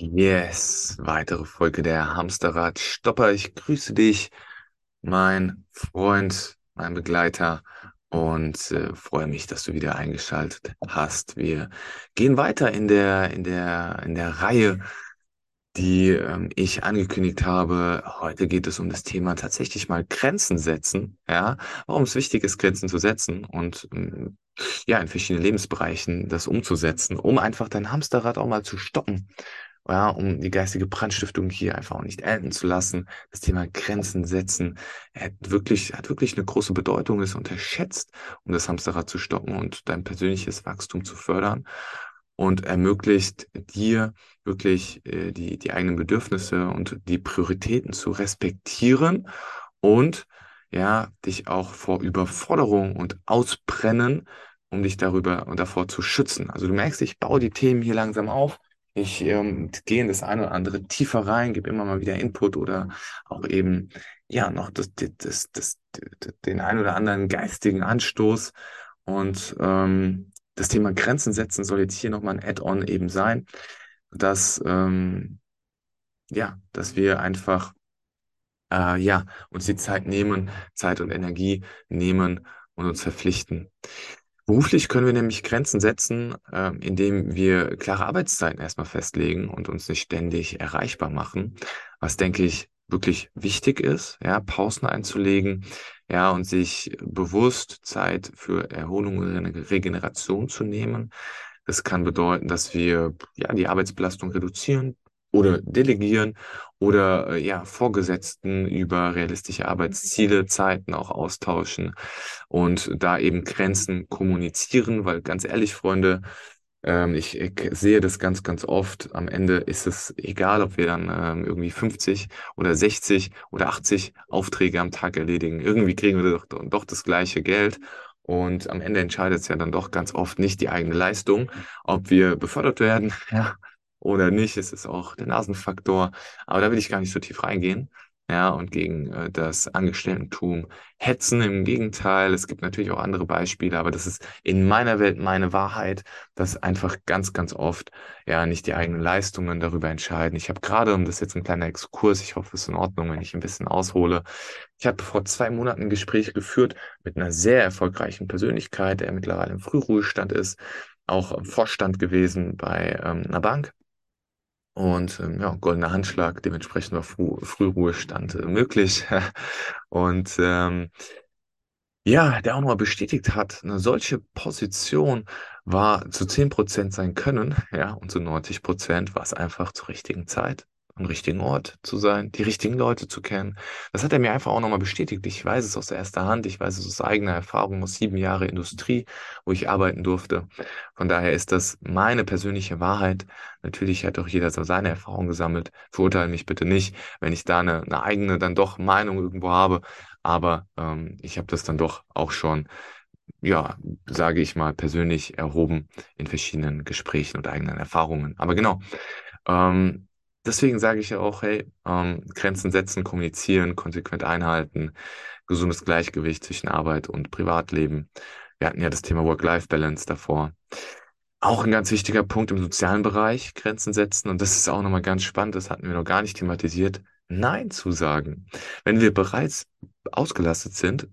Yes, weitere Folge der Hamsterrad Stopper. Ich grüße dich, mein Freund, mein Begleiter und äh, freue mich, dass du wieder eingeschaltet hast. Wir gehen weiter in der in der in der Reihe, die ähm, ich angekündigt habe. Heute geht es um das Thema tatsächlich mal Grenzen setzen. Ja, warum es wichtig ist, Grenzen zu setzen und ähm, ja, in verschiedenen Lebensbereichen das umzusetzen, um einfach dein Hamsterrad auch mal zu stoppen ja, um die geistige Brandstiftung hier einfach auch nicht enden zu lassen. Das Thema Grenzen setzen hat wirklich, hat wirklich eine große Bedeutung, ist unterschätzt, um das Hamsterrad zu stoppen und dein persönliches Wachstum zu fördern und ermöglicht dir wirklich äh, die, die eigenen Bedürfnisse und die Prioritäten zu respektieren und ja, dich auch vor Überforderung und Ausbrennen, um dich darüber und davor zu schützen. Also du merkst, ich baue die Themen hier langsam auf ich ähm, gehe in das eine oder andere tiefer rein, gebe immer mal wieder Input oder auch eben ja noch das, das, das, den ein oder anderen geistigen Anstoß. Und ähm, das Thema Grenzen setzen soll jetzt hier nochmal ein Add-on eben sein, dass ähm, ja, dass wir einfach äh, ja uns die Zeit nehmen, Zeit und Energie nehmen und uns verpflichten. Beruflich können wir nämlich Grenzen setzen, äh, indem wir klare Arbeitszeiten erstmal festlegen und uns nicht ständig erreichbar machen, was denke ich wirklich wichtig ist, ja, Pausen einzulegen, ja, und sich bewusst Zeit für Erholung oder Regeneration zu nehmen. Das kann bedeuten, dass wir ja die Arbeitsbelastung reduzieren, oder delegieren oder äh, ja, Vorgesetzten über realistische Arbeitsziele, Zeiten auch austauschen und da eben Grenzen kommunizieren, weil ganz ehrlich, Freunde, ähm, ich, ich, sehe das ganz, ganz oft. Am Ende ist es egal, ob wir dann ähm, irgendwie 50 oder 60 oder 80 Aufträge am Tag erledigen. Irgendwie kriegen wir doch, doch das gleiche Geld. Und am Ende entscheidet es ja dann doch ganz oft nicht die eigene Leistung, ob wir befördert werden, ja, oder nicht. Es ist auch der Nasenfaktor. Aber da will ich gar nicht so tief reingehen. Ja, und gegen äh, das Angestelltentum hetzen. Im Gegenteil, es gibt natürlich auch andere Beispiele, aber das ist in meiner Welt meine Wahrheit, dass einfach ganz, ganz oft ja nicht die eigenen Leistungen darüber entscheiden. Ich habe gerade, und das ist jetzt ein kleiner Exkurs, ich hoffe, es ist in Ordnung, wenn ich ein bisschen aushole. Ich habe vor zwei Monaten ein Gespräch geführt mit einer sehr erfolgreichen Persönlichkeit, der mittlerweile im Frühruhestand ist, auch Vorstand gewesen bei ähm, einer Bank und ähm, ja, goldener Handschlag, dementsprechend war Früh Frühruhestand äh, möglich. Und ähm, ja, der auch nochmal bestätigt hat, eine solche Position war zu 10% sein Können, ja, und zu 90% war es einfach zur richtigen Zeit am richtigen Ort zu sein, die richtigen Leute zu kennen. Das hat er mir einfach auch nochmal bestätigt. Ich weiß es aus erster Hand, ich weiß es aus eigener Erfahrung, aus sieben Jahren Industrie, wo ich arbeiten durfte. Von daher ist das meine persönliche Wahrheit. Natürlich hat auch jeder so seine Erfahrung gesammelt. Verurteile mich bitte nicht, wenn ich da eine, eine eigene dann doch Meinung irgendwo habe. Aber ähm, ich habe das dann doch auch schon ja, sage ich mal, persönlich erhoben in verschiedenen Gesprächen und eigenen Erfahrungen. Aber genau, ähm, deswegen sage ich ja auch, hey, ähm, Grenzen setzen, kommunizieren, konsequent einhalten, gesundes Gleichgewicht zwischen Arbeit und Privatleben. Wir hatten ja das Thema Work-Life-Balance davor. Auch ein ganz wichtiger Punkt im sozialen Bereich, Grenzen setzen. Und das ist auch nochmal ganz spannend, das hatten wir noch gar nicht thematisiert. Nein zu sagen. Wenn wir bereits ausgelastet sind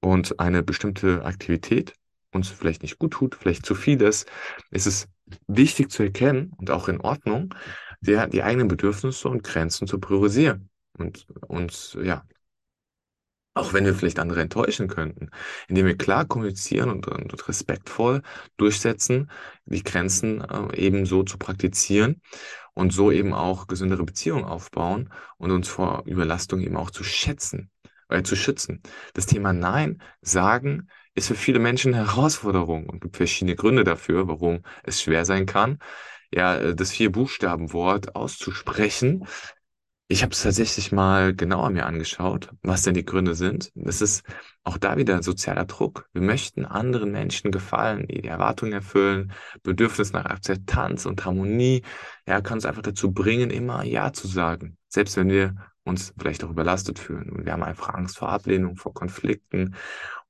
und eine bestimmte Aktivität uns vielleicht nicht gut tut, vielleicht zu viel ist, ist es wichtig zu erkennen und auch in Ordnung, die, die eigenen Bedürfnisse und Grenzen zu priorisieren und uns, ja, auch wenn wir vielleicht andere enttäuschen könnten, indem wir klar kommunizieren und, und respektvoll durchsetzen, die Grenzen äh, eben so zu praktizieren und so eben auch gesündere Beziehungen aufbauen und uns vor Überlastung eben auch zu schätzen, äh, zu schützen. Das Thema Nein sagen ist für viele Menschen eine Herausforderung und gibt verschiedene Gründe dafür, warum es schwer sein kann ja, äh, das Vier-Buchstaben-Wort auszusprechen. Ich habe es tatsächlich mal genauer mir angeschaut, was denn die Gründe sind. Das ist auch da wieder sozialer Druck. Wir möchten anderen Menschen gefallen, die, die Erwartungen erfüllen, Bedürfnis nach Akzeptanz und Harmonie. Ja, kann uns einfach dazu bringen, immer Ja zu sagen. Selbst wenn wir uns vielleicht auch überlastet fühlen. Und wir haben einfach Angst vor Ablehnung, vor Konflikten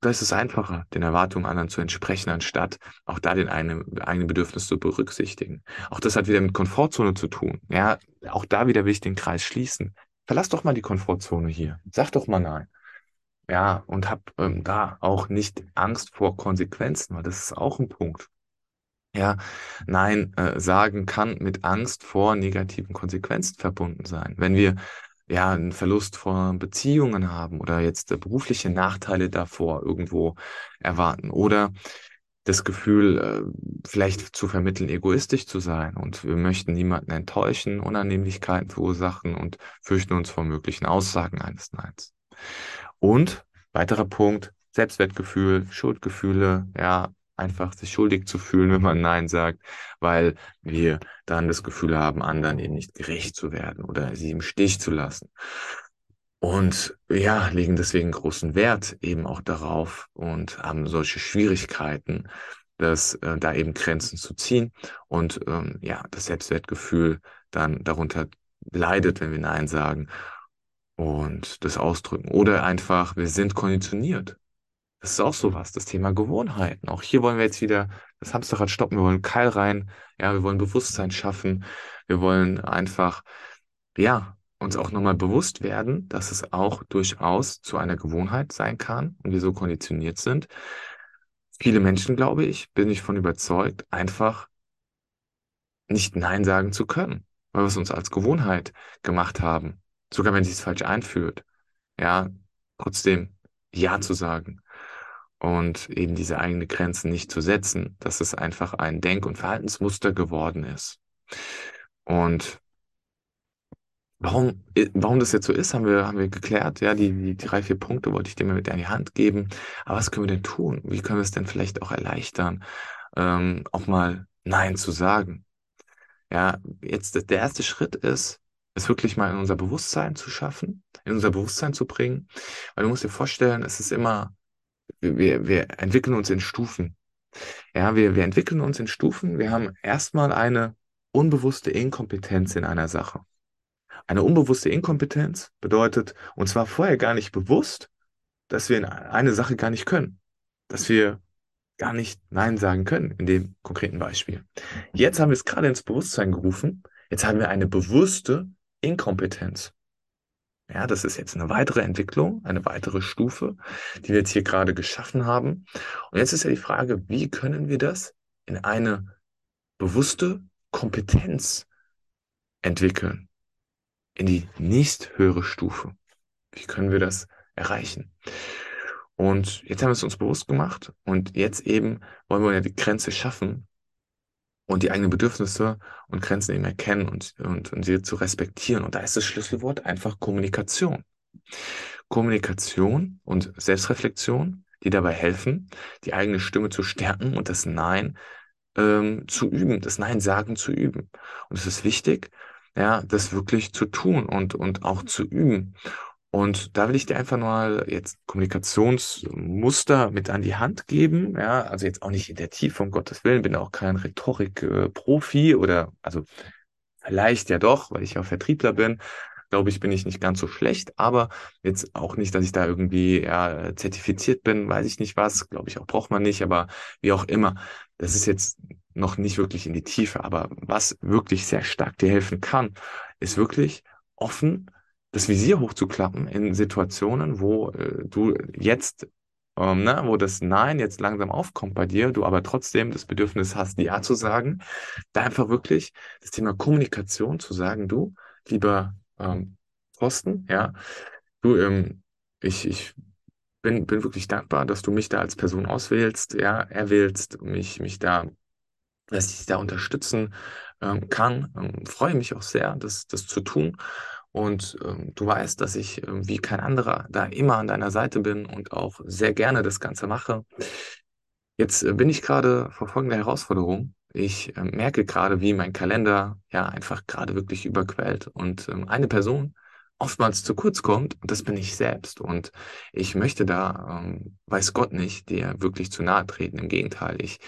da ist es einfacher, den Erwartungen anderen zu entsprechen, anstatt auch da den eigenen, eigenen Bedürfnis zu berücksichtigen. Auch das hat wieder mit Komfortzone zu tun. Ja, auch da wieder will ich den Kreis schließen. Verlass doch mal die Komfortzone hier. Sag doch mal nein. Ja, und hab ähm, da auch nicht Angst vor Konsequenzen, weil das ist auch ein Punkt. Ja, nein äh, sagen kann mit Angst vor negativen Konsequenzen verbunden sein. Wenn wir ja einen Verlust von Beziehungen haben oder jetzt äh, berufliche Nachteile davor irgendwo erwarten oder das Gefühl, äh, vielleicht zu vermitteln, egoistisch zu sein und wir möchten niemanden enttäuschen, Unannehmlichkeiten verursachen und fürchten uns vor möglichen Aussagen eines Neins. Und weiterer Punkt, Selbstwertgefühl, Schuldgefühle, ja, einfach sich schuldig zu fühlen, wenn man Nein sagt, weil wir dann das Gefühl haben, anderen eben nicht gerecht zu werden oder sie im Stich zu lassen. Und ja, legen deswegen großen Wert eben auch darauf und haben solche Schwierigkeiten, dass äh, da eben Grenzen zu ziehen und ähm, ja, das Selbstwertgefühl dann darunter leidet, wenn wir Nein sagen und das ausdrücken. Oder einfach, wir sind konditioniert. Das ist auch sowas, das Thema Gewohnheiten. Auch hier wollen wir jetzt wieder das Hamsterrad stoppen. Wir wollen Keil rein. Ja, wir wollen Bewusstsein schaffen. Wir wollen einfach, ja, uns auch nochmal bewusst werden, dass es auch durchaus zu einer Gewohnheit sein kann und wir so konditioniert sind. Viele Menschen, glaube ich, bin ich von überzeugt, einfach nicht Nein sagen zu können, weil wir es uns als Gewohnheit gemacht haben. Sogar wenn es sich falsch einfühlt. Ja, trotzdem Ja zu sagen und eben diese eigenen Grenzen nicht zu setzen, dass es einfach ein Denk- und Verhaltensmuster geworden ist. Und warum, warum das jetzt so ist, haben wir, haben wir geklärt. Ja, die, die drei, vier Punkte wollte ich dir mal mit in die Hand geben. Aber was können wir denn tun? Wie können wir es denn vielleicht auch erleichtern, ähm, auch mal Nein zu sagen? Ja, jetzt der erste Schritt ist, es wirklich mal in unser Bewusstsein zu schaffen, in unser Bewusstsein zu bringen. Weil du musst dir vorstellen, es ist immer wir, wir entwickeln uns in Stufen. Ja, wir, wir entwickeln uns in Stufen. Wir haben erstmal eine unbewusste Inkompetenz in einer Sache. Eine unbewusste Inkompetenz bedeutet, und zwar vorher gar nicht bewusst, dass wir in eine Sache gar nicht können. Dass wir gar nicht Nein sagen können in dem konkreten Beispiel. Jetzt haben wir es gerade ins Bewusstsein gerufen. Jetzt haben wir eine bewusste Inkompetenz. Ja, das ist jetzt eine weitere Entwicklung, eine weitere Stufe, die wir jetzt hier gerade geschaffen haben. Und jetzt ist ja die Frage, wie können wir das in eine bewusste Kompetenz entwickeln? In die nächsthöhere Stufe. Wie können wir das erreichen? Und jetzt haben wir es uns bewusst gemacht und jetzt eben wollen wir ja die Grenze schaffen, und die eigenen Bedürfnisse und Grenzen eben erkennen und, und, und sie zu respektieren. Und da ist das Schlüsselwort einfach Kommunikation. Kommunikation und Selbstreflexion, die dabei helfen, die eigene Stimme zu stärken und das Nein ähm, zu üben, das Nein sagen zu üben. Und es ist wichtig, ja, das wirklich zu tun und, und auch zu üben. Und da will ich dir einfach mal jetzt Kommunikationsmuster mit an die Hand geben. Ja, also jetzt auch nicht in der Tiefe, um Gottes Willen, bin auch kein Rhetorik-Profi oder, also vielleicht ja doch, weil ich ja Vertriebler bin. Glaube ich, bin ich nicht ganz so schlecht, aber jetzt auch nicht, dass ich da irgendwie ja, zertifiziert bin, weiß ich nicht was, glaube ich auch braucht man nicht, aber wie auch immer, das ist jetzt noch nicht wirklich in die Tiefe. Aber was wirklich sehr stark dir helfen kann, ist wirklich offen das Visier hochzuklappen in Situationen, wo äh, du jetzt, ähm, ne, wo das Nein jetzt langsam aufkommt bei dir, du aber trotzdem das Bedürfnis hast, Ja zu sagen, da einfach wirklich das Thema Kommunikation zu sagen, du, lieber ähm, ja, du, ähm, ich, ich bin, bin wirklich dankbar, dass du mich da als Person auswählst, ja, erwählst, mich, mich da, dass ich da unterstützen ähm, kann. Ähm, freue mich auch sehr, das, das zu tun. Und ähm, du weißt, dass ich äh, wie kein anderer da immer an deiner Seite bin und auch sehr gerne das Ganze mache. Jetzt äh, bin ich gerade vor folgender Herausforderung. Ich äh, merke gerade, wie mein Kalender ja einfach gerade wirklich überquellt und ähm, eine Person oftmals zu kurz kommt und das bin ich selbst. Und ich möchte da, ähm, weiß Gott nicht, dir wirklich zu nahe treten. Im Gegenteil, ich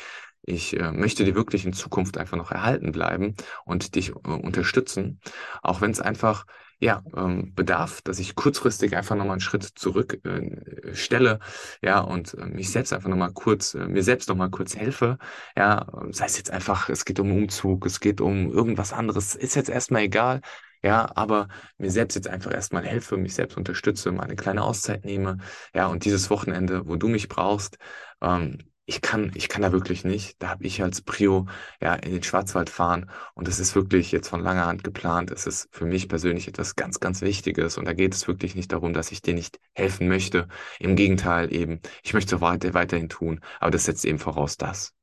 ich äh, möchte dir wirklich in Zukunft einfach noch erhalten bleiben und dich äh, unterstützen, auch wenn es einfach ja, ähm, bedarf, dass ich kurzfristig einfach nochmal einen Schritt zurück äh, stelle, ja, und äh, mich selbst einfach nochmal kurz, äh, mir selbst nochmal kurz helfe, ja, sei es jetzt einfach, es geht um Umzug, es geht um irgendwas anderes, ist jetzt erstmal egal, ja, aber mir selbst jetzt einfach erstmal helfe, mich selbst unterstütze, mal eine kleine Auszeit nehme, ja, und dieses Wochenende, wo du mich brauchst, ähm, ich kann, ich kann da wirklich nicht. Da habe ich als Prio ja in den Schwarzwald fahren und das ist wirklich jetzt von langer Hand geplant. Es ist für mich persönlich etwas ganz, ganz Wichtiges und da geht es wirklich nicht darum, dass ich dir nicht helfen möchte. Im Gegenteil eben, ich möchte es weiter, weiterhin tun, aber das setzt eben voraus das,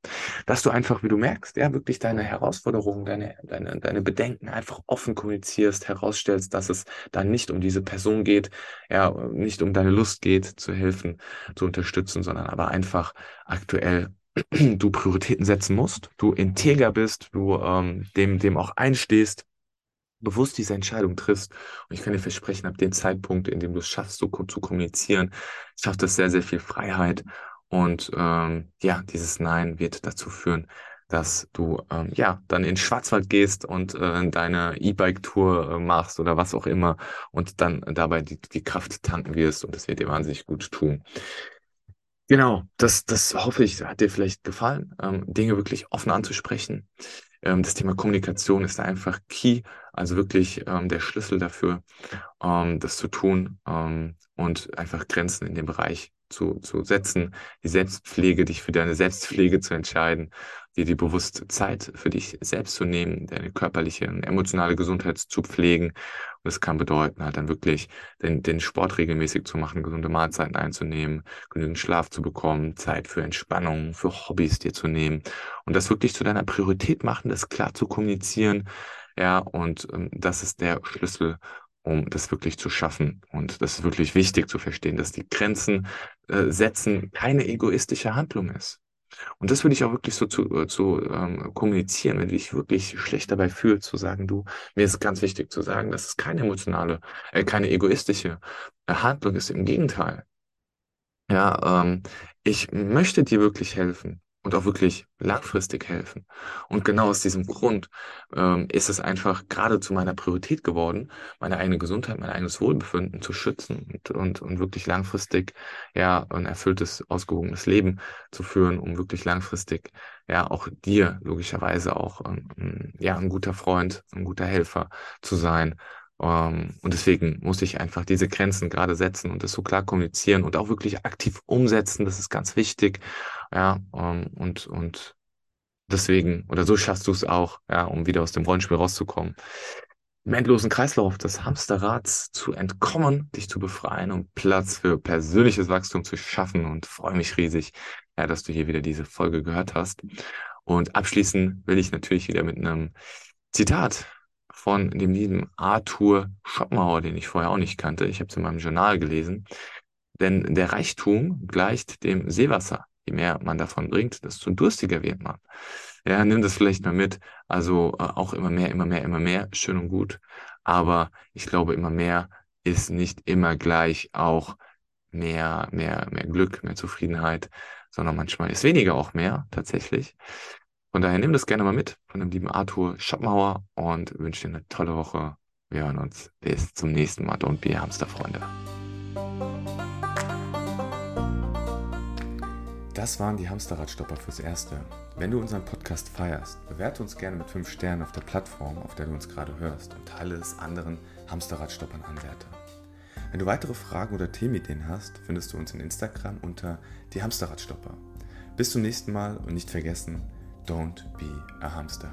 dass du einfach, wie du merkst, ja wirklich deine Herausforderungen, deine, deine, deine Bedenken einfach offen kommunizierst, herausstellst, dass es dann nicht um diese Person geht, ja nicht um deine Lust geht, zu helfen, zu unterstützen, sondern aber einfach aktuell du Prioritäten setzen musst, du integer bist, du ähm, dem, dem auch einstehst, bewusst diese Entscheidung triffst. Und ich kann dir versprechen, ab dem Zeitpunkt, in dem du es schaffst, so zu kommunizieren, schafft das sehr, sehr viel Freiheit. Und ähm, ja, dieses Nein wird dazu führen, dass du ähm, ja dann in Schwarzwald gehst und äh, deine E-Bike-Tour äh, machst oder was auch immer und dann dabei die, die Kraft tanken wirst und das wird dir wahnsinnig gut tun. Genau, das, das hoffe ich, hat dir vielleicht gefallen, ähm, Dinge wirklich offen anzusprechen. Ähm, das Thema Kommunikation ist einfach key, also wirklich ähm, der Schlüssel dafür, ähm, das zu tun ähm, und einfach Grenzen in dem Bereich zu, zu setzen, die Selbstpflege, dich für deine Selbstpflege zu entscheiden, dir die bewusste Zeit für dich selbst zu nehmen, deine körperliche und emotionale Gesundheit zu pflegen. Und das kann bedeuten, halt dann wirklich den, den Sport regelmäßig zu machen, gesunde Mahlzeiten einzunehmen, genügend Schlaf zu bekommen, Zeit für Entspannung, für Hobbys dir zu nehmen und das wirklich zu deiner Priorität machen, das klar zu kommunizieren. Ja, und ähm, das ist der Schlüssel, um das wirklich zu schaffen. Und das ist wirklich wichtig zu verstehen, dass die Grenzen äh, setzen keine egoistische Handlung ist. Und das würde ich auch wirklich so zu, äh, zu ähm, kommunizieren, wenn du dich wirklich schlecht dabei fühlst, zu sagen, du, mir ist ganz wichtig zu sagen, dass es keine emotionale, äh, keine egoistische äh, Handlung ist. Im Gegenteil. Ja, ähm, ich möchte dir wirklich helfen und auch wirklich langfristig helfen. Und genau aus diesem Grund ähm, ist es einfach gerade zu meiner Priorität geworden, meine eigene Gesundheit, mein eigenes Wohlbefinden zu schützen und, und, und wirklich langfristig ja ein erfülltes, ausgewogenes Leben zu führen, um wirklich langfristig ja auch dir logischerweise auch ähm, ja ein guter Freund, ein guter Helfer zu sein ähm, und deswegen muss ich einfach diese Grenzen gerade setzen und das so klar kommunizieren und auch wirklich aktiv umsetzen. Das ist ganz wichtig. Ja, ähm, und, und deswegen, oder so schaffst du es auch, ja, um wieder aus dem Rollenspiel rauszukommen. Im endlosen Kreislauf des Hamsterrads zu entkommen, dich zu befreien und Platz für persönliches Wachstum zu schaffen und freue mich riesig, ja, dass du hier wieder diese Folge gehört hast. Und abschließen will ich natürlich wieder mit einem Zitat von dem lieben Arthur Schopenhauer, den ich vorher auch nicht kannte. Ich habe es in meinem Journal gelesen. Denn der Reichtum gleicht dem Seewasser. Je mehr man davon bringt, desto durstiger wird man. Ja, nimm das vielleicht mal mit. Also äh, auch immer mehr, immer mehr, immer mehr, schön und gut. Aber ich glaube, immer mehr ist nicht immer gleich auch mehr, mehr, mehr Glück, mehr Zufriedenheit, sondern manchmal ist weniger auch mehr tatsächlich. Von daher nimm das gerne mal mit von dem lieben Arthur Schopenhauer und wünsche dir eine tolle Woche. Wir hören uns bis zum nächsten Mal. Don't be Hamster, Freunde. Das waren die Hamsterradstopper fürs Erste. Wenn du unseren Podcast feierst, bewerte uns gerne mit 5 Sternen auf der Plattform, auf der du uns gerade hörst und teile es anderen Hamsterradstoppern anwärter. Wenn du weitere Fragen oder Themenideen hast, findest du uns in Instagram unter die Hamsterradstopper. Bis zum nächsten Mal und nicht vergessen, Don't be a hamster.